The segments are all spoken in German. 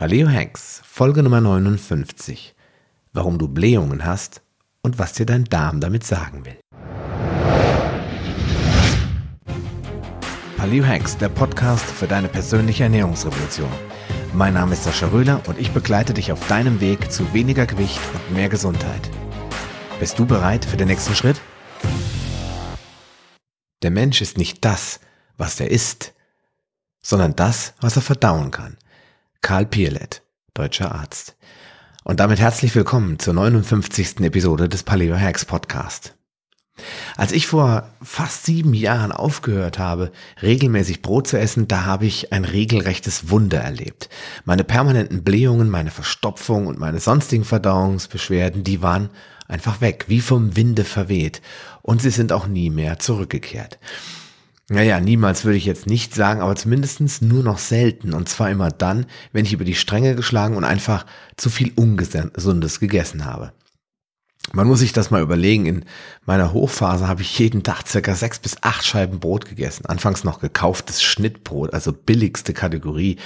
Paleo Hacks, Folge Nummer 59. Warum du Blähungen hast und was dir dein Darm damit sagen will. Paleo Hacks, der Podcast für deine persönliche Ernährungsrevolution. Mein Name ist Sascha Röhler und ich begleite dich auf deinem Weg zu weniger Gewicht und mehr Gesundheit. Bist du bereit für den nächsten Schritt? Der Mensch ist nicht das, was er isst, sondern das, was er verdauen kann. Karl Pierlet, deutscher Arzt. Und damit herzlich willkommen zur 59. Episode des Paleo Hacks Podcast. Als ich vor fast sieben Jahren aufgehört habe, regelmäßig Brot zu essen, da habe ich ein regelrechtes Wunder erlebt. Meine permanenten Blähungen, meine Verstopfung und meine sonstigen Verdauungsbeschwerden, die waren einfach weg, wie vom Winde verweht. Und sie sind auch nie mehr zurückgekehrt. Naja, niemals würde ich jetzt nicht sagen, aber zumindestens nur noch selten. Und zwar immer dann, wenn ich über die Stränge geschlagen und einfach zu viel Ungesundes gegessen habe. Man muss sich das mal überlegen. In meiner Hochphase habe ich jeden Tag circa sechs bis acht Scheiben Brot gegessen. Anfangs noch gekauftes Schnittbrot, also billigste Kategorie.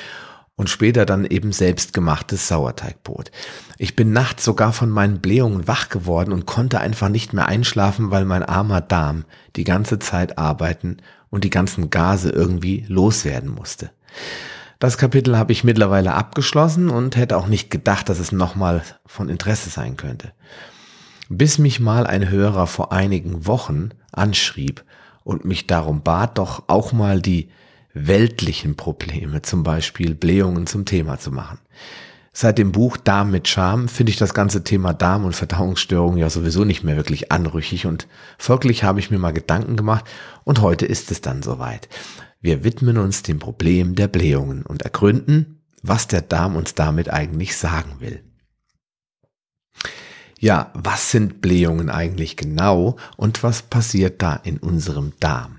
Und später dann eben selbstgemachtes Sauerteigbrot. Ich bin nachts sogar von meinen Blähungen wach geworden und konnte einfach nicht mehr einschlafen, weil mein armer Darm die ganze Zeit arbeiten und die ganzen Gase irgendwie loswerden musste. Das Kapitel habe ich mittlerweile abgeschlossen und hätte auch nicht gedacht, dass es nochmal von Interesse sein könnte. Bis mich mal ein Hörer vor einigen Wochen anschrieb und mich darum bat, doch auch mal die weltlichen Probleme, zum Beispiel Blähungen zum Thema zu machen. Seit dem Buch Darm mit Charme finde ich das ganze Thema Darm und Verdauungsstörungen ja sowieso nicht mehr wirklich anrüchig und folglich habe ich mir mal Gedanken gemacht und heute ist es dann soweit. Wir widmen uns dem Problem der Blähungen und ergründen, was der Darm uns damit eigentlich sagen will. Ja, was sind Blähungen eigentlich genau und was passiert da in unserem Darm?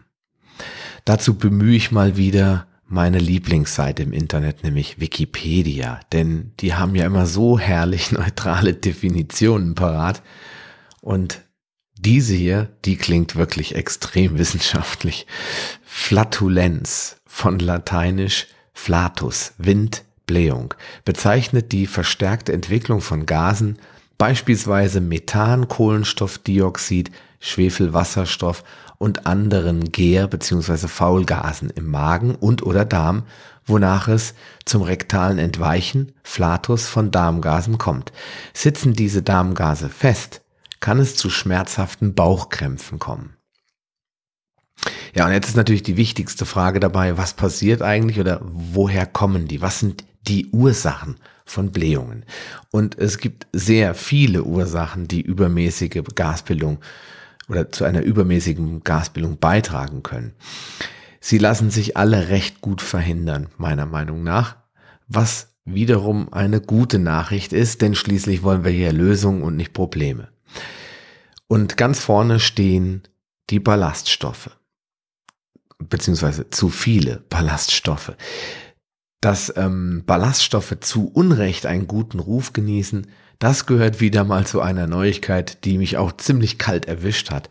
Dazu bemühe ich mal wieder meine Lieblingsseite im Internet, nämlich Wikipedia. Denn die haben ja immer so herrlich neutrale Definitionen parat. Und diese hier, die klingt wirklich extrem wissenschaftlich. Flatulenz von lateinisch flatus, Wind, Blähung, bezeichnet die verstärkte Entwicklung von Gasen, beispielsweise Methan, Kohlenstoffdioxid, Schwefelwasserstoff und anderen Gär- bzw. Faulgasen im Magen und oder Darm, wonach es zum rektalen Entweichen, Flatus von Darmgasen kommt. Sitzen diese Darmgase fest, kann es zu schmerzhaften Bauchkrämpfen kommen. Ja, und jetzt ist natürlich die wichtigste Frage dabei, was passiert eigentlich oder woher kommen die? Was sind die Ursachen von Blähungen? Und es gibt sehr viele Ursachen, die übermäßige Gasbildung oder zu einer übermäßigen Gasbildung beitragen können. Sie lassen sich alle recht gut verhindern, meiner Meinung nach, was wiederum eine gute Nachricht ist, denn schließlich wollen wir hier Lösungen und nicht Probleme. Und ganz vorne stehen die Ballaststoffe, beziehungsweise zu viele Ballaststoffe. Dass ähm, Ballaststoffe zu Unrecht einen guten Ruf genießen, das gehört wieder mal zu einer Neuigkeit, die mich auch ziemlich kalt erwischt hat.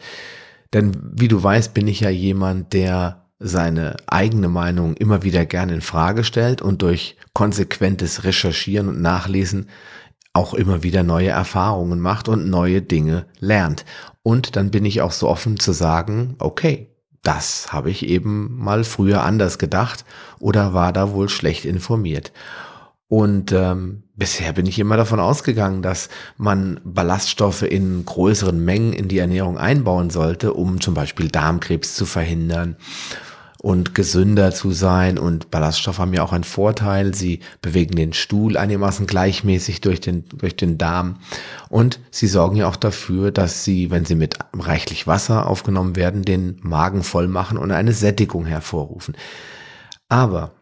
Denn wie du weißt, bin ich ja jemand, der seine eigene Meinung immer wieder gerne in Frage stellt und durch konsequentes Recherchieren und Nachlesen auch immer wieder neue Erfahrungen macht und neue Dinge lernt. Und dann bin ich auch so offen zu sagen, okay, das habe ich eben mal früher anders gedacht oder war da wohl schlecht informiert. Und ähm, bisher bin ich immer davon ausgegangen, dass man Ballaststoffe in größeren Mengen in die Ernährung einbauen sollte, um zum Beispiel Darmkrebs zu verhindern und gesünder zu sein. Und Ballaststoffe haben ja auch einen Vorteil. Sie bewegen den Stuhl einigermaßen gleichmäßig durch den, durch den Darm. Und sie sorgen ja auch dafür, dass sie, wenn sie mit reichlich Wasser aufgenommen werden, den Magen voll machen und eine Sättigung hervorrufen. Aber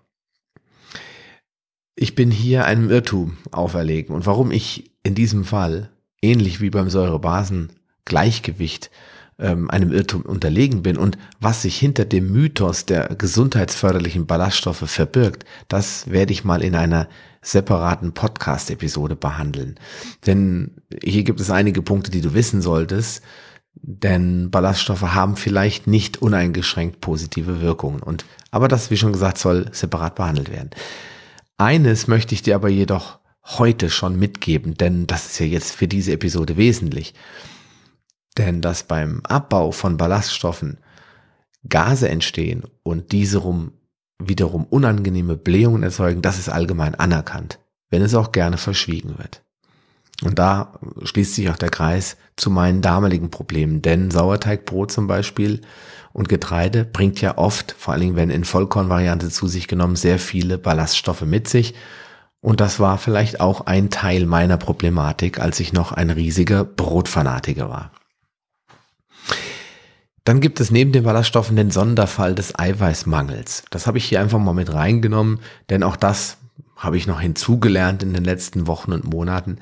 ich bin hier einem Irrtum auferlegen. Und warum ich in diesem Fall, ähnlich wie beim Säurebasen-Gleichgewicht, ähm, einem Irrtum unterlegen bin und was sich hinter dem Mythos der gesundheitsförderlichen Ballaststoffe verbirgt, das werde ich mal in einer separaten Podcast-Episode behandeln. Denn hier gibt es einige Punkte, die du wissen solltest, denn Ballaststoffe haben vielleicht nicht uneingeschränkt positive Wirkungen. Und, aber das, wie schon gesagt, soll separat behandelt werden. Eines möchte ich dir aber jedoch heute schon mitgeben, denn das ist ja jetzt für diese Episode wesentlich. Denn dass beim Abbau von Ballaststoffen Gase entstehen und diese rum wiederum unangenehme Blähungen erzeugen, das ist allgemein anerkannt, wenn es auch gerne verschwiegen wird. Und da schließt sich auch der Kreis zu meinen damaligen Problemen, denn Sauerteigbrot zum Beispiel und Getreide bringt ja oft, vor allen Dingen wenn in Vollkornvariante zu sich genommen, sehr viele Ballaststoffe mit sich. Und das war vielleicht auch ein Teil meiner Problematik, als ich noch ein riesiger Brotfanatiker war. Dann gibt es neben den Ballaststoffen den Sonderfall des Eiweißmangels. Das habe ich hier einfach mal mit reingenommen, denn auch das habe ich noch hinzugelernt in den letzten Wochen und Monaten.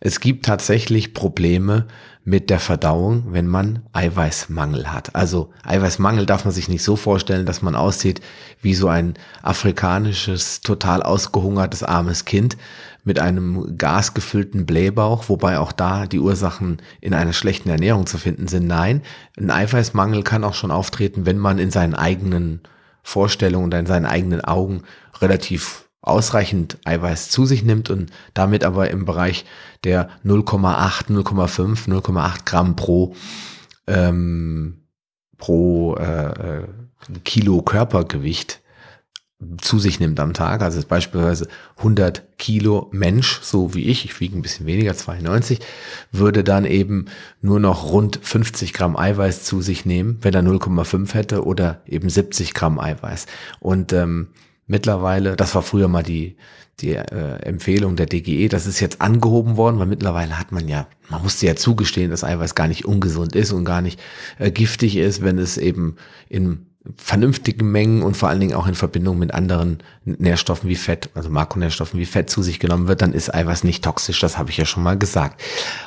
Es gibt tatsächlich Probleme mit der Verdauung, wenn man Eiweißmangel hat. Also Eiweißmangel darf man sich nicht so vorstellen, dass man aussieht wie so ein afrikanisches, total ausgehungertes armes Kind mit einem gasgefüllten Blähbauch, wobei auch da die Ursachen in einer schlechten Ernährung zu finden sind. Nein, ein Eiweißmangel kann auch schon auftreten, wenn man in seinen eigenen Vorstellungen oder in seinen eigenen Augen relativ ausreichend Eiweiß zu sich nimmt und damit aber im Bereich der 0,8, 0,5, 0,8 Gramm pro ähm, pro äh, äh, Kilo Körpergewicht zu sich nimmt am Tag, also beispielsweise 100 Kilo Mensch, so wie ich, ich wiege ein bisschen weniger, 92, würde dann eben nur noch rund 50 Gramm Eiweiß zu sich nehmen, wenn er 0,5 hätte oder eben 70 Gramm Eiweiß. Und ähm, mittlerweile, das war früher mal die, die äh, Empfehlung der DGE, das ist jetzt angehoben worden, weil mittlerweile hat man ja, man musste ja zugestehen, dass Eiweiß gar nicht ungesund ist und gar nicht äh, giftig ist, wenn es eben in vernünftigen Mengen und vor allen Dingen auch in Verbindung mit anderen Nährstoffen wie Fett, also Makronährstoffen wie Fett zu sich genommen wird, dann ist Eiweiß nicht toxisch, das habe ich ja schon mal gesagt.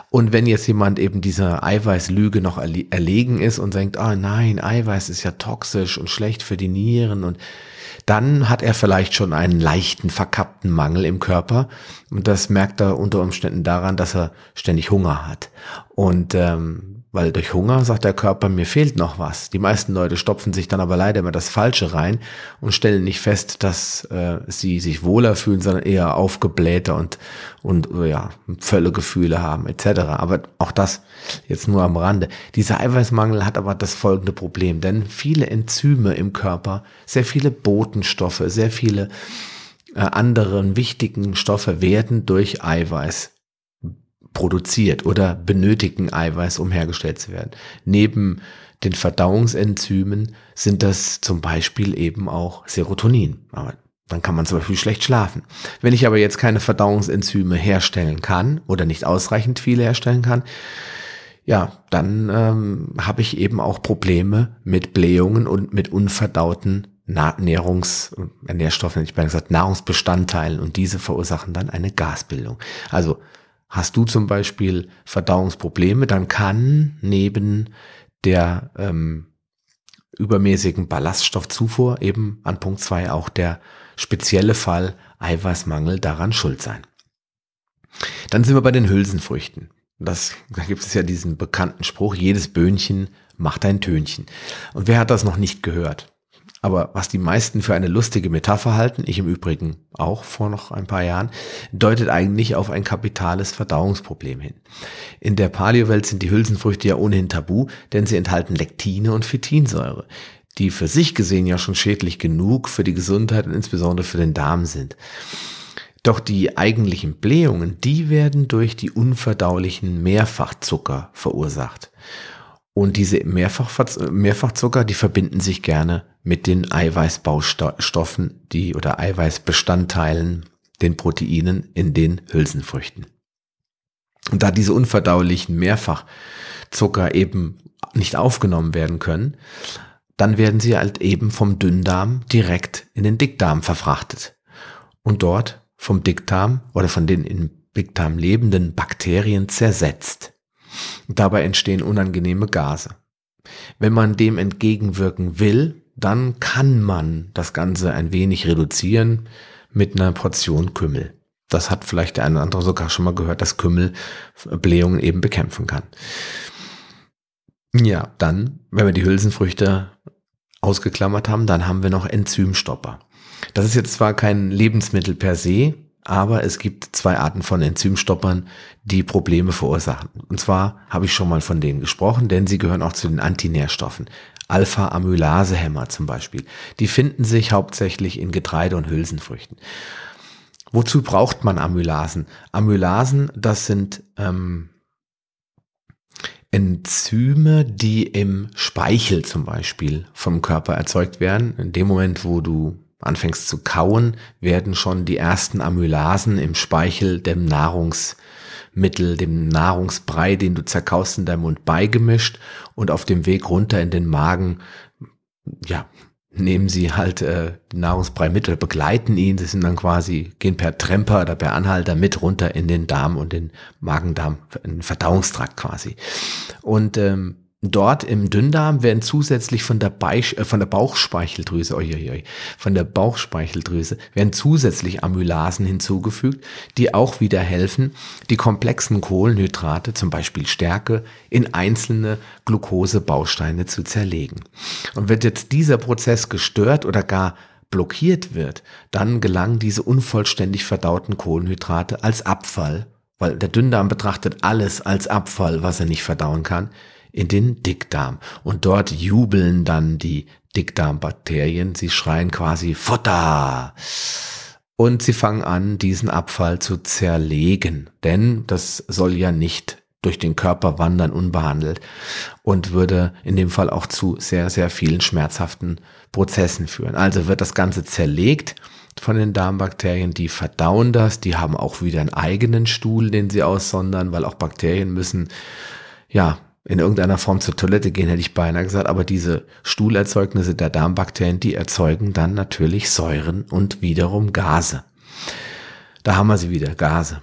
Und wenn jetzt jemand eben dieser Eiweißlüge noch erlegen ist und denkt, oh nein, Eiweiß ist ja toxisch und schlecht für die Nieren und dann hat er vielleicht schon einen leichten verkappten Mangel im Körper und das merkt er unter Umständen daran, dass er ständig Hunger hat. Und ähm, weil durch Hunger sagt der Körper, mir fehlt noch was. Die meisten Leute stopfen sich dann aber leider immer das Falsche rein und stellen nicht fest, dass äh, sie sich wohler fühlen, sondern eher aufgeblähter und, und ja, Völlegefühle haben etc. Aber auch das jetzt nur am Rande. Dieser Eiweißmangel hat aber das folgende Problem, denn viele Enzyme im Körper, sehr viele Botenstoffe, sehr viele äh, anderen wichtigen Stoffe werden durch Eiweiß produziert oder benötigen Eiweiß, um hergestellt zu werden. Neben den Verdauungsenzymen sind das zum Beispiel eben auch Serotonin. Aber dann kann man zum Beispiel schlecht schlafen. Wenn ich aber jetzt keine Verdauungsenzyme herstellen kann oder nicht ausreichend viele herstellen kann, ja, dann ähm, habe ich eben auch Probleme mit Blähungen und mit unverdauten Nährungs, äh, Nährstoffen, ich meine gesagt, Nahrungsbestandteilen und diese verursachen dann eine Gasbildung. Also Hast du zum Beispiel Verdauungsprobleme, dann kann neben der ähm, übermäßigen Ballaststoffzufuhr eben an Punkt zwei auch der spezielle Fall Eiweißmangel daran schuld sein. Dann sind wir bei den Hülsenfrüchten. Das, da gibt es ja diesen bekannten Spruch, jedes Böhnchen macht ein Tönchen. Und wer hat das noch nicht gehört? Aber was die meisten für eine lustige Metapher halten, ich im Übrigen auch vor noch ein paar Jahren, deutet eigentlich auf ein kapitales Verdauungsproblem hin. In der Paleowelt sind die Hülsenfrüchte ja ohnehin tabu, denn sie enthalten Lektine und Phytinsäure, die für sich gesehen ja schon schädlich genug für die Gesundheit und insbesondere für den Darm sind. Doch die eigentlichen Blähungen, die werden durch die unverdaulichen Mehrfachzucker verursacht. Und diese Mehrfach, Mehrfachzucker, die verbinden sich gerne mit den Eiweißbaustoffen, die oder Eiweißbestandteilen, den Proteinen in den Hülsenfrüchten. Und da diese unverdaulichen Mehrfachzucker eben nicht aufgenommen werden können, dann werden sie halt eben vom Dünndarm direkt in den Dickdarm verfrachtet. Und dort vom Dickdarm oder von den im Dickdarm lebenden Bakterien zersetzt. Dabei entstehen unangenehme Gase. Wenn man dem entgegenwirken will, dann kann man das Ganze ein wenig reduzieren mit einer Portion Kümmel. Das hat vielleicht der eine oder andere sogar schon mal gehört, dass Kümmel Blähungen eben bekämpfen kann. Ja, dann, wenn wir die Hülsenfrüchte ausgeklammert haben, dann haben wir noch Enzymstopper. Das ist jetzt zwar kein Lebensmittel per se, aber es gibt zwei Arten von Enzymstoppern, die Probleme verursachen. Und zwar habe ich schon mal von denen gesprochen, denn sie gehören auch zu den Antinährstoffen. Alpha-Amylasehämmer zum Beispiel. Die finden sich hauptsächlich in Getreide und Hülsenfrüchten. Wozu braucht man Amylasen? Amylasen, das sind ähm, Enzyme, die im Speichel zum Beispiel vom Körper erzeugt werden. In dem Moment, wo du anfängst zu kauen, werden schon die ersten Amylasen im Speichel dem Nahrungsmittel, dem Nahrungsbrei, den du zerkaust in deinem Mund beigemischt und auf dem Weg runter in den Magen, ja, nehmen sie halt äh, Nahrungsbrei mit begleiten ihn. Sie sind dann quasi, gehen per Tremper oder per Anhalter mit runter in den Darm und den Magendarm, in den Verdauungstrakt quasi. Und ähm, Dort im Dünndarm werden zusätzlich von der, Beisch, äh, von der Bauchspeicheldrüse, oi, oi, oi, von der Bauchspeicheldrüse werden zusätzlich Amylasen hinzugefügt, die auch wieder helfen, die komplexen Kohlenhydrate, zum Beispiel Stärke, in einzelne Glukosebausteine zu zerlegen. Und wird jetzt dieser Prozess gestört oder gar blockiert wird, dann gelangen diese unvollständig verdauten Kohlenhydrate als Abfall, weil der Dünndarm betrachtet alles als Abfall, was er nicht verdauen kann, in den Dickdarm. Und dort jubeln dann die Dickdarmbakterien. Sie schreien quasi Futter. Und sie fangen an, diesen Abfall zu zerlegen. Denn das soll ja nicht durch den Körper wandern unbehandelt und würde in dem Fall auch zu sehr, sehr vielen schmerzhaften Prozessen führen. Also wird das Ganze zerlegt von den Darmbakterien, die verdauen das, die haben auch wieder einen eigenen Stuhl, den sie aussondern, weil auch Bakterien müssen ja in irgendeiner Form zur Toilette gehen, hätte ich beinahe gesagt, aber diese Stuhlerzeugnisse der Darmbakterien, die erzeugen dann natürlich Säuren und wiederum Gase. Da haben wir sie wieder, Gase,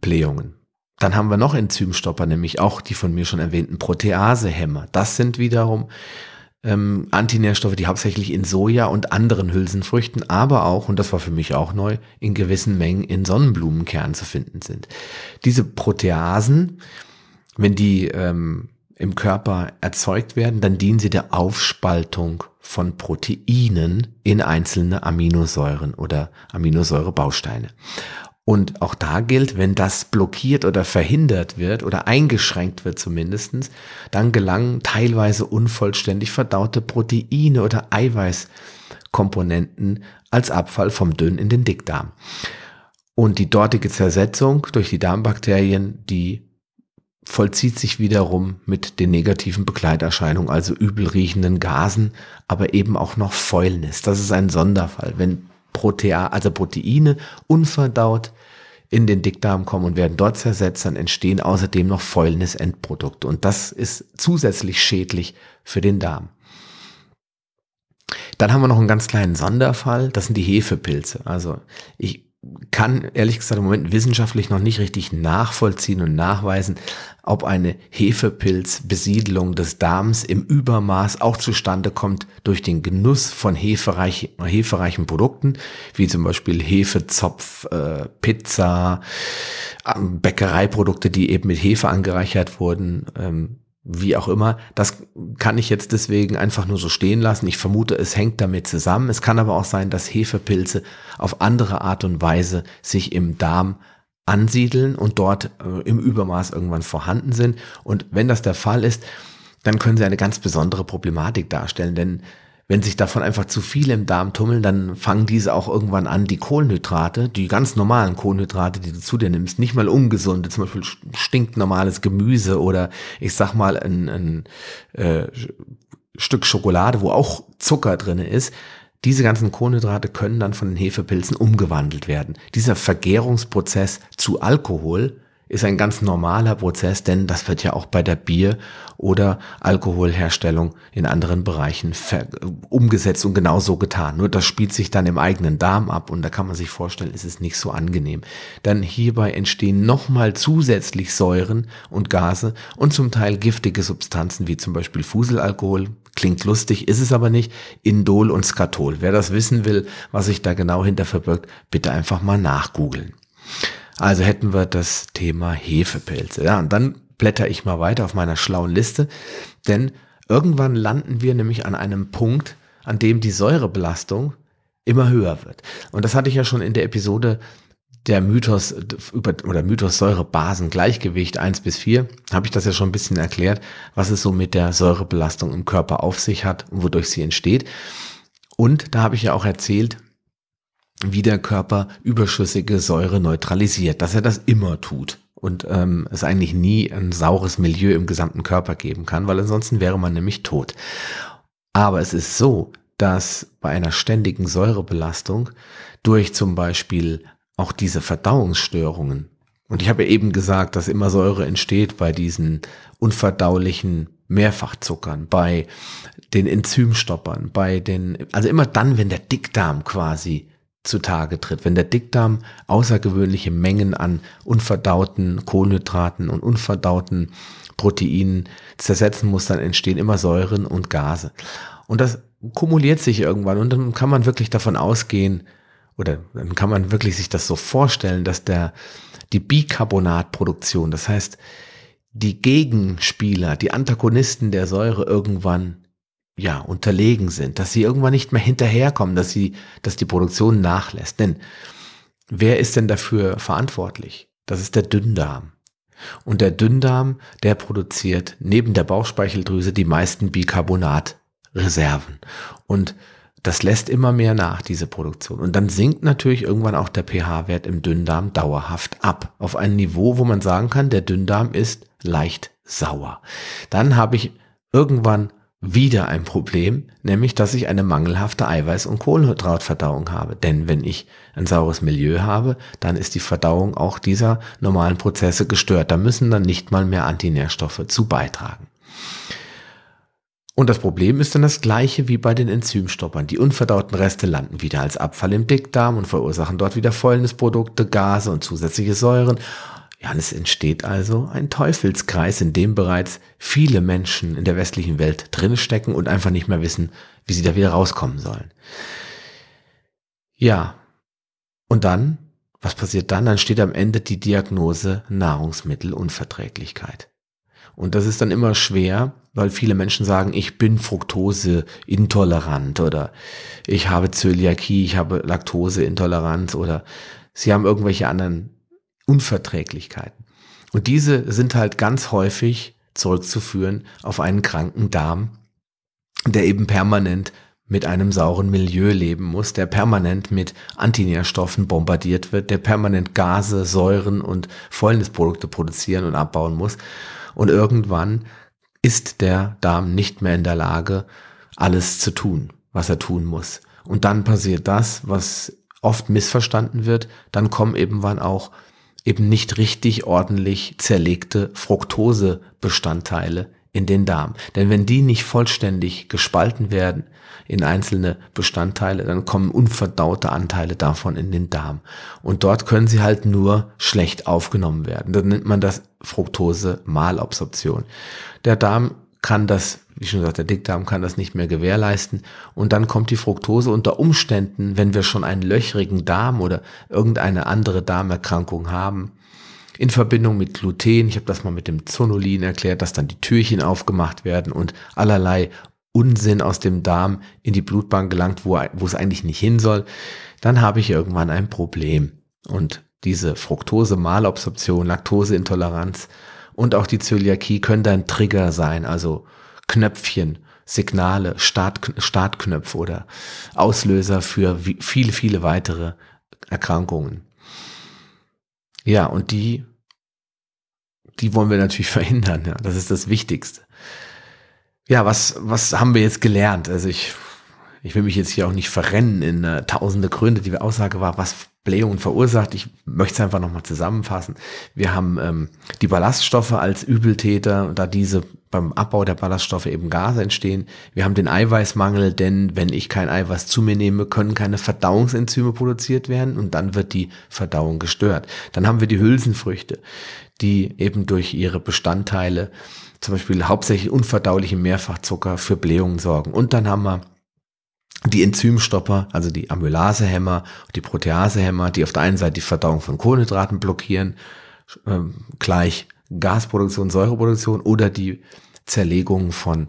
Blähungen. Dann haben wir noch Enzymstopper, nämlich auch die von mir schon erwähnten Proteasehämmer. Das sind wiederum ähm, Antinährstoffe, die hauptsächlich in Soja und anderen Hülsenfrüchten, aber auch, und das war für mich auch neu, in gewissen Mengen in Sonnenblumenkernen zu finden sind. Diese Proteasen, wenn die ähm, im Körper erzeugt werden, dann dienen sie der Aufspaltung von Proteinen in einzelne Aminosäuren oder Aminosäurebausteine. Und auch da gilt, wenn das blockiert oder verhindert wird oder eingeschränkt wird zumindestens, dann gelangen teilweise unvollständig verdaute Proteine oder Eiweißkomponenten als Abfall vom Dünn in den Dickdarm. Und die dortige Zersetzung durch die Darmbakterien, die vollzieht sich wiederum mit den negativen Begleiterscheinungen, also übel riechenden Gasen, aber eben auch noch Fäulnis. Das ist ein Sonderfall, wenn Protea, also Proteine unverdaut in den Dickdarm kommen und werden dort zersetzt, dann entstehen außerdem noch Fäulnis-Endprodukte und das ist zusätzlich schädlich für den Darm. Dann haben wir noch einen ganz kleinen Sonderfall, das sind die Hefepilze. Also ich kann ehrlich gesagt im Moment wissenschaftlich noch nicht richtig nachvollziehen und nachweisen, ob eine Hefepilzbesiedlung des Darms im Übermaß auch zustande kommt durch den Genuss von hefereich, hefereichen Produkten, wie zum Beispiel Hefezopf, äh, Pizza, äh, Bäckereiprodukte, die eben mit Hefe angereichert wurden, ähm, wie auch immer. Das kann ich jetzt deswegen einfach nur so stehen lassen. Ich vermute, es hängt damit zusammen. Es kann aber auch sein, dass Hefepilze auf andere Art und Weise sich im Darm ansiedeln und dort äh, im Übermaß irgendwann vorhanden sind. Und wenn das der Fall ist, dann können sie eine ganz besondere Problematik darstellen, denn wenn sich davon einfach zu viel im Darm tummeln, dann fangen diese auch irgendwann an, die Kohlenhydrate, die ganz normalen Kohlenhydrate, die du zu dir nimmst, nicht mal ungesunde, zum Beispiel stinknormales Gemüse oder ich sag mal ein, ein äh, Stück Schokolade, wo auch Zucker drinne ist, diese ganzen Kohlenhydrate können dann von den Hefepilzen umgewandelt werden. Dieser Vergärungsprozess zu Alkohol ist ein ganz normaler Prozess, denn das wird ja auch bei der Bier- oder Alkoholherstellung in anderen Bereichen umgesetzt und genau so getan. Nur das spielt sich dann im eigenen Darm ab und da kann man sich vorstellen, ist es nicht so angenehm. Dann hierbei entstehen nochmal zusätzlich Säuren und Gase und zum Teil giftige Substanzen wie zum Beispiel Fuselalkohol. Klingt lustig, ist es aber nicht. Indol und Skatol. Wer das wissen will, was sich da genau hinter verbirgt, bitte einfach mal nachgoogeln. Also hätten wir das Thema Hefepilze. Ja, und dann blätter ich mal weiter auf meiner schlauen Liste, denn irgendwann landen wir nämlich an einem Punkt, an dem die Säurebelastung immer höher wird. Und das hatte ich ja schon in der Episode der Mythos über, oder Mythos Säure-Basen-Gleichgewicht 1 bis 4, habe ich das ja schon ein bisschen erklärt, was es so mit der Säurebelastung im Körper auf sich hat und wodurch sie entsteht. Und da habe ich ja auch erzählt, wie der Körper überschüssige Säure neutralisiert, dass er das immer tut und ähm, es eigentlich nie ein saures Milieu im gesamten Körper geben kann, weil ansonsten wäre man nämlich tot. Aber es ist so, dass bei einer ständigen Säurebelastung durch zum Beispiel auch diese Verdauungsstörungen, und ich habe ja eben gesagt, dass immer Säure entsteht bei diesen unverdaulichen Mehrfachzuckern, bei den Enzymstoppern, bei den, also immer dann, wenn der Dickdarm quasi zutage tritt, wenn der Dickdarm außergewöhnliche Mengen an unverdauten Kohlenhydraten und unverdauten Proteinen zersetzen muss, dann entstehen immer Säuren und Gase. Und das kumuliert sich irgendwann und dann kann man wirklich davon ausgehen, oder dann kann man wirklich sich das so vorstellen, dass der, die Bicarbonatproduktion, das heißt, die Gegenspieler, die Antagonisten der Säure irgendwann ja, unterlegen sind, dass sie irgendwann nicht mehr hinterherkommen, dass sie, dass die Produktion nachlässt. Denn wer ist denn dafür verantwortlich? Das ist der Dünndarm. Und der Dünndarm, der produziert neben der Bauchspeicheldrüse die meisten Bicarbonatreserven. Und das lässt immer mehr nach, diese Produktion. Und dann sinkt natürlich irgendwann auch der pH-Wert im Dünndarm dauerhaft ab. Auf ein Niveau, wo man sagen kann, der Dünndarm ist leicht sauer. Dann habe ich irgendwann wieder ein Problem, nämlich dass ich eine mangelhafte Eiweiß- und Kohlenhydratverdauung habe. Denn wenn ich ein saures Milieu habe, dann ist die Verdauung auch dieser normalen Prozesse gestört. Da müssen dann nicht mal mehr Antinährstoffe zu beitragen. Und das Problem ist dann das gleiche wie bei den Enzymstoppern. Die unverdauten Reste landen wieder als Abfall im Dickdarm und verursachen dort wieder Fäulnisprodukte, Gase und zusätzliche Säuren. Ja, und es entsteht also ein Teufelskreis, in dem bereits viele Menschen in der westlichen Welt drinstecken und einfach nicht mehr wissen, wie sie da wieder rauskommen sollen. Ja, und dann, was passiert dann? Dann steht am Ende die Diagnose Nahrungsmittelunverträglichkeit. Und das ist dann immer schwer, weil viele Menschen sagen, ich bin Fructose intolerant oder ich habe Zöliakie, ich habe Laktoseintoleranz oder sie haben irgendwelche anderen Unverträglichkeiten. Und diese sind halt ganz häufig zurückzuführen auf einen kranken Darm, der eben permanent mit einem sauren Milieu leben muss, der permanent mit Antinährstoffen bombardiert wird, der permanent Gase, Säuren und Fäulnisprodukte produzieren und abbauen muss. Und irgendwann ist der Darm nicht mehr in der Lage, alles zu tun, was er tun muss. Und dann passiert das, was oft missverstanden wird. Dann kommen irgendwann auch eben nicht richtig ordentlich zerlegte Fructosebestandteile in den Darm. Denn wenn die nicht vollständig gespalten werden in einzelne Bestandteile, dann kommen unverdaute Anteile davon in den Darm. Und dort können sie halt nur schlecht aufgenommen werden. Dann nennt man das Fructose-Malabsorption. Der Darm kann das, wie schon gesagt, der Dickdarm kann das nicht mehr gewährleisten. Und dann kommt die Fructose unter Umständen, wenn wir schon einen löchrigen Darm oder irgendeine andere Darmerkrankung haben, in Verbindung mit Gluten, ich habe das mal mit dem Zonulin erklärt, dass dann die Türchen aufgemacht werden und allerlei Unsinn aus dem Darm in die Blutbahn gelangt, wo, wo es eigentlich nicht hin soll, dann habe ich irgendwann ein Problem. Und diese Fructose-Malabsorption, Laktoseintoleranz und auch die Zöliakie können dann Trigger sein, also Knöpfchen, Signale, Start, Startknöpfe oder Auslöser für viele, viele weitere Erkrankungen. Ja, und die, die wollen wir natürlich verhindern. Ja, das ist das Wichtigste. Ja, was, was haben wir jetzt gelernt? Also ich, ich will mich jetzt hier auch nicht verrennen in äh, tausende Gründe. Die Aussage war, was Blähungen verursacht. Ich möchte es einfach nochmal zusammenfassen. Wir haben ähm, die Ballaststoffe als Übeltäter, da diese beim Abbau der Ballaststoffe eben Gase entstehen. Wir haben den Eiweißmangel, denn wenn ich kein Eiweiß zu mir nehme, können keine Verdauungsenzyme produziert werden und dann wird die Verdauung gestört. Dann haben wir die Hülsenfrüchte, die eben durch ihre Bestandteile, zum Beispiel hauptsächlich unverdauliche Mehrfachzucker für Blähungen sorgen. Und dann haben wir die Enzymstopper, also die Amylasehämmer, die Proteasehämmer, die auf der einen Seite die Verdauung von Kohlenhydraten blockieren, äh, gleich Gasproduktion, Säureproduktion oder die Zerlegung von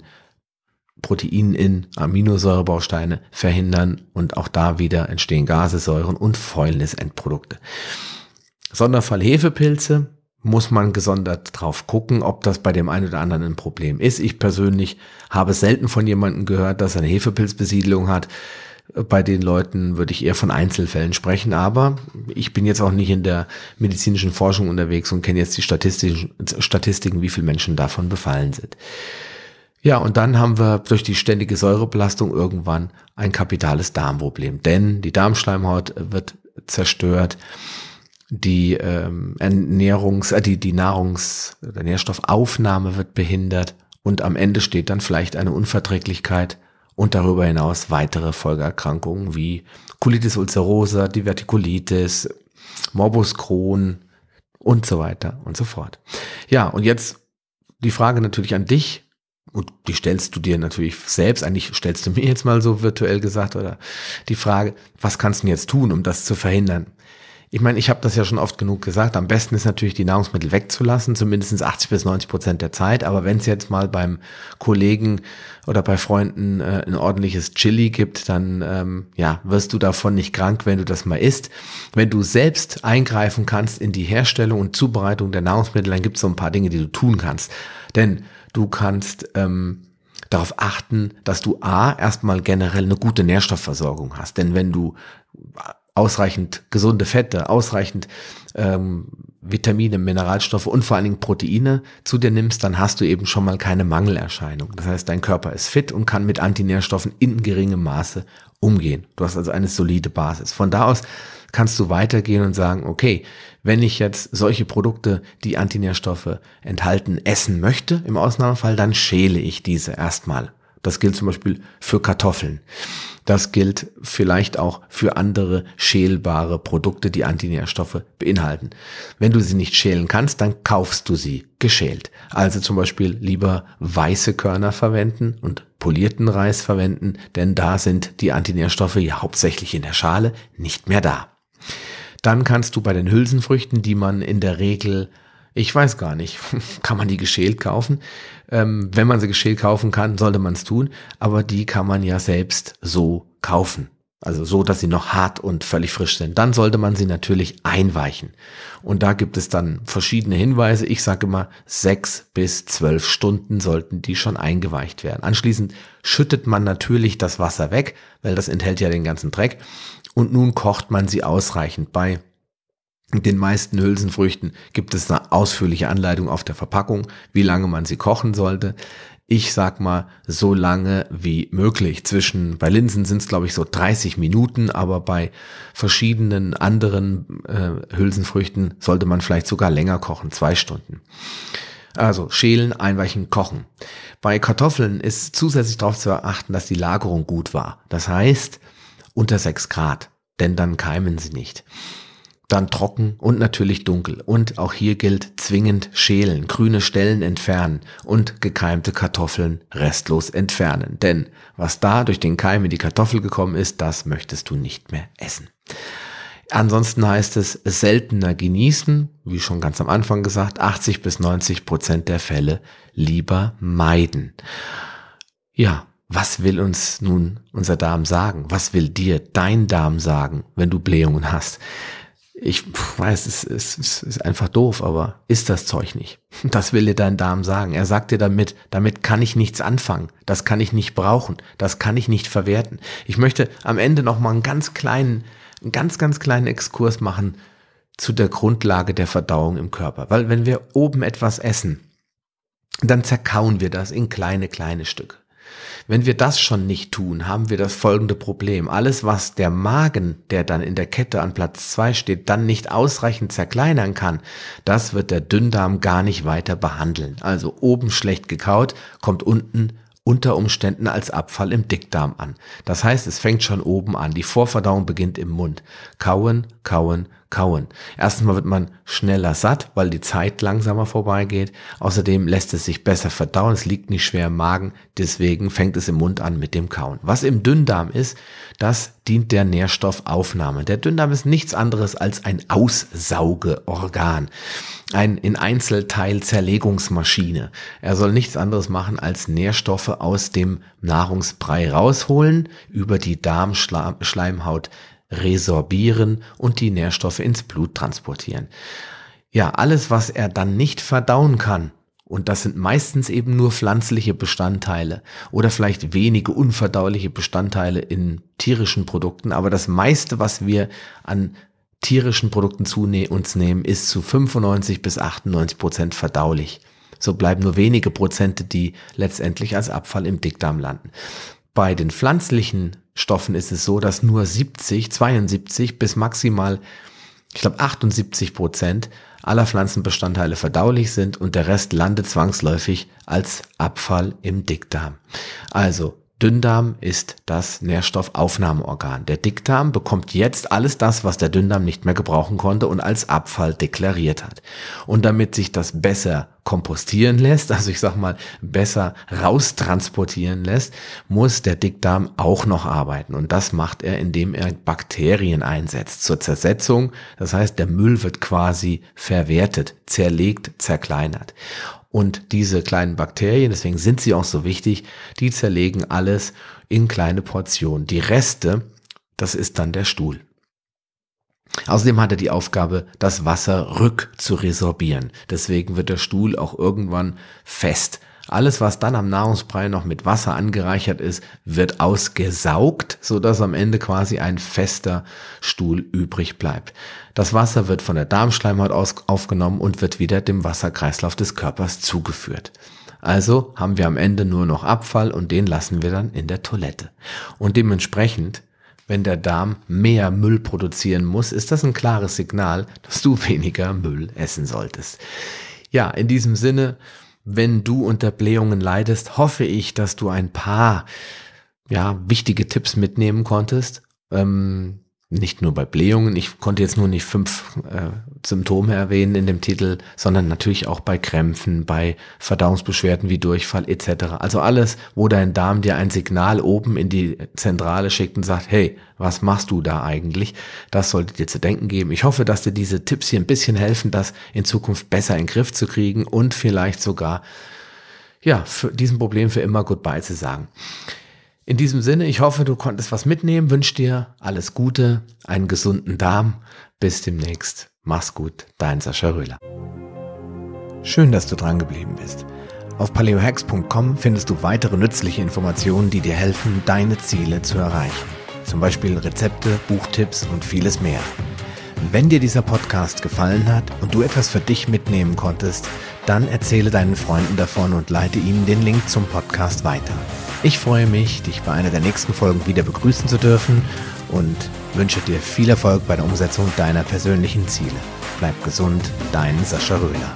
Protein in Aminosäurebausteine verhindern und auch da wieder entstehen Gasesäuren und Fäulnisendprodukte. Sonderfall Hefepilze muss man gesondert drauf gucken, ob das bei dem einen oder anderen ein Problem ist. Ich persönlich habe selten von jemandem gehört, dass er eine Hefepilzbesiedlung hat. Bei den Leuten würde ich eher von Einzelfällen sprechen, aber ich bin jetzt auch nicht in der medizinischen Forschung unterwegs und kenne jetzt die Statistiken, Statistiken, wie viele Menschen davon befallen sind. Ja, und dann haben wir durch die ständige Säurebelastung irgendwann ein kapitales Darmproblem, denn die Darmschleimhaut wird zerstört, die ähm, Ernährungs, äh, die, die Nahrungs- oder Nährstoffaufnahme wird behindert und am Ende steht dann vielleicht eine Unverträglichkeit und darüber hinaus weitere Folgeerkrankungen wie Colitis ulcerosa, Divertikulitis, Morbus Crohn und so weiter und so fort. Ja, und jetzt die Frage natürlich an dich, und die stellst du dir natürlich selbst, eigentlich stellst du mir jetzt mal so virtuell gesagt, oder die Frage, was kannst du jetzt tun, um das zu verhindern? Ich meine, ich habe das ja schon oft genug gesagt. Am besten ist natürlich, die Nahrungsmittel wegzulassen, zumindest 80 bis 90 Prozent der Zeit. Aber wenn es jetzt mal beim Kollegen oder bei Freunden äh, ein ordentliches Chili gibt, dann ähm, ja, wirst du davon nicht krank, wenn du das mal isst. Wenn du selbst eingreifen kannst in die Herstellung und Zubereitung der Nahrungsmittel, dann gibt es so ein paar Dinge, die du tun kannst. Denn du kannst ähm, darauf achten, dass du A, erstmal generell eine gute Nährstoffversorgung hast. Denn wenn du ausreichend gesunde Fette, ausreichend ähm, Vitamine, Mineralstoffe und vor allen Dingen Proteine zu dir nimmst, dann hast du eben schon mal keine Mangelerscheinung. Das heißt, dein Körper ist fit und kann mit Antinährstoffen in geringem Maße umgehen. Du hast also eine solide Basis. Von da aus kannst du weitergehen und sagen, okay, wenn ich jetzt solche Produkte, die Antinährstoffe enthalten, essen möchte, im Ausnahmefall, dann schäle ich diese erstmal. Das gilt zum Beispiel für Kartoffeln. Das gilt vielleicht auch für andere schälbare Produkte, die Antinährstoffe beinhalten. Wenn du sie nicht schälen kannst, dann kaufst du sie geschält. Also zum Beispiel lieber weiße Körner verwenden und polierten Reis verwenden, denn da sind die Antinährstoffe ja hauptsächlich in der Schale nicht mehr da. Dann kannst du bei den Hülsenfrüchten, die man in der Regel ich weiß gar nicht. kann man die geschält kaufen? Ähm, wenn man sie geschält kaufen kann, sollte man es tun. Aber die kann man ja selbst so kaufen. Also so, dass sie noch hart und völlig frisch sind. Dann sollte man sie natürlich einweichen. Und da gibt es dann verschiedene Hinweise. Ich sage immer, sechs bis zwölf Stunden sollten die schon eingeweicht werden. Anschließend schüttet man natürlich das Wasser weg, weil das enthält ja den ganzen Dreck. Und nun kocht man sie ausreichend bei den meisten Hülsenfrüchten gibt es eine ausführliche Anleitung auf der Verpackung, wie lange man sie kochen sollte. Ich sag mal, so lange wie möglich. Zwischen, bei Linsen sind es glaube ich so 30 Minuten, aber bei verschiedenen anderen äh, Hülsenfrüchten sollte man vielleicht sogar länger kochen, zwei Stunden. Also schälen, einweichen, kochen. Bei Kartoffeln ist zusätzlich darauf zu achten, dass die Lagerung gut war. Das heißt unter 6 Grad, denn dann keimen sie nicht dann trocken und natürlich dunkel. Und auch hier gilt zwingend schälen, grüne Stellen entfernen und gekeimte Kartoffeln restlos entfernen. Denn was da durch den Keim in die Kartoffel gekommen ist, das möchtest du nicht mehr essen. Ansonsten heißt es seltener genießen, wie schon ganz am Anfang gesagt, 80 bis 90 Prozent der Fälle lieber meiden. Ja, was will uns nun unser Darm sagen? Was will dir dein Darm sagen, wenn du Blähungen hast? Ich weiß, es ist, es ist einfach doof, aber ist das Zeug nicht. Das will dir dein Darm sagen. Er sagt dir damit, damit kann ich nichts anfangen. Das kann ich nicht brauchen. Das kann ich nicht verwerten. Ich möchte am Ende noch mal einen ganz kleinen, einen ganz, ganz kleinen Exkurs machen zu der Grundlage der Verdauung im Körper. Weil wenn wir oben etwas essen, dann zerkauen wir das in kleine, kleine Stücke. Wenn wir das schon nicht tun, haben wir das folgende Problem. Alles, was der Magen, der dann in der Kette an Platz zwei steht, dann nicht ausreichend zerkleinern kann, das wird der Dünndarm gar nicht weiter behandeln. Also oben schlecht gekaut, kommt unten unter Umständen als Abfall im Dickdarm an. Das heißt, es fängt schon oben an. Die Vorverdauung beginnt im Mund. Kauen, kauen, Kauen. Erstens mal wird man schneller satt, weil die Zeit langsamer vorbeigeht. Außerdem lässt es sich besser verdauen, es liegt nicht schwer im Magen, deswegen fängt es im Mund an mit dem Kauen. Was im Dünndarm ist, das dient der Nährstoffaufnahme. Der Dünndarm ist nichts anderes als ein Aussaugeorgan, ein in Einzelteil Zerlegungsmaschine. Er soll nichts anderes machen als Nährstoffe aus dem Nahrungsbrei rausholen, über die Darmschleimhaut resorbieren und die Nährstoffe ins Blut transportieren. Ja, alles, was er dann nicht verdauen kann, und das sind meistens eben nur pflanzliche Bestandteile oder vielleicht wenige unverdauliche Bestandteile in tierischen Produkten, aber das meiste, was wir an tierischen Produkten zu uns nehmen, ist zu 95 bis 98 Prozent verdaulich. So bleiben nur wenige Prozente, die letztendlich als Abfall im Dickdarm landen. Bei den pflanzlichen Stoffen ist es so, dass nur 70, 72 bis maximal, ich glaube 78 Prozent aller Pflanzenbestandteile verdaulich sind und der Rest landet zwangsläufig als Abfall im Dickdarm. Also Dünndarm ist das Nährstoffaufnahmeorgan. Der Dickdarm bekommt jetzt alles das, was der Dünndarm nicht mehr gebrauchen konnte und als Abfall deklariert hat. Und damit sich das besser kompostieren lässt, also ich sag mal besser raustransportieren lässt, muss der Dickdarm auch noch arbeiten. Und das macht er, indem er Bakterien einsetzt zur Zersetzung. Das heißt, der Müll wird quasi verwertet, zerlegt, zerkleinert. Und diese kleinen Bakterien, deswegen sind sie auch so wichtig, die zerlegen alles in kleine Portionen. Die Reste, das ist dann der Stuhl. Außerdem hat er die Aufgabe, das Wasser rück zu resorbieren. Deswegen wird der Stuhl auch irgendwann fest. Alles, was dann am Nahrungsbrei noch mit Wasser angereichert ist, wird ausgesaugt, so dass am Ende quasi ein fester Stuhl übrig bleibt. Das Wasser wird von der Darmschleimhaut aufgenommen und wird wieder dem Wasserkreislauf des Körpers zugeführt. Also haben wir am Ende nur noch Abfall und den lassen wir dann in der Toilette. Und dementsprechend wenn der Darm mehr Müll produzieren muss, ist das ein klares Signal, dass du weniger Müll essen solltest. Ja, in diesem Sinne, wenn du unter Blähungen leidest, hoffe ich, dass du ein paar ja, wichtige Tipps mitnehmen konntest. Ähm, nicht nur bei Blähungen, ich konnte jetzt nur nicht fünf äh, Symptome erwähnen in dem Titel, sondern natürlich auch bei Krämpfen, bei Verdauungsbeschwerden wie Durchfall etc. Also alles, wo dein Darm dir ein Signal oben in die Zentrale schickt und sagt, hey, was machst du da eigentlich? Das sollte dir zu denken geben. Ich hoffe, dass dir diese Tipps hier ein bisschen helfen, das in Zukunft besser in den Griff zu kriegen und vielleicht sogar, ja, für diesem Problem für immer Goodbye zu sagen. In diesem Sinne, ich hoffe, du konntest was mitnehmen, wünsche dir alles Gute, einen gesunden Darm. Bis demnächst. Mach's gut, dein Sascha Röhler. Schön, dass du dran geblieben bist. Auf paleohacks.com findest du weitere nützliche Informationen, die dir helfen, deine Ziele zu erreichen. Zum Beispiel Rezepte, Buchtipps und vieles mehr. Wenn dir dieser Podcast gefallen hat und du etwas für dich mitnehmen konntest, dann erzähle deinen Freunden davon und leite ihnen den Link zum Podcast weiter. Ich freue mich, dich bei einer der nächsten Folgen wieder begrüßen zu dürfen und wünsche dir viel Erfolg bei der Umsetzung deiner persönlichen Ziele. Bleib gesund, dein Sascha Röhler.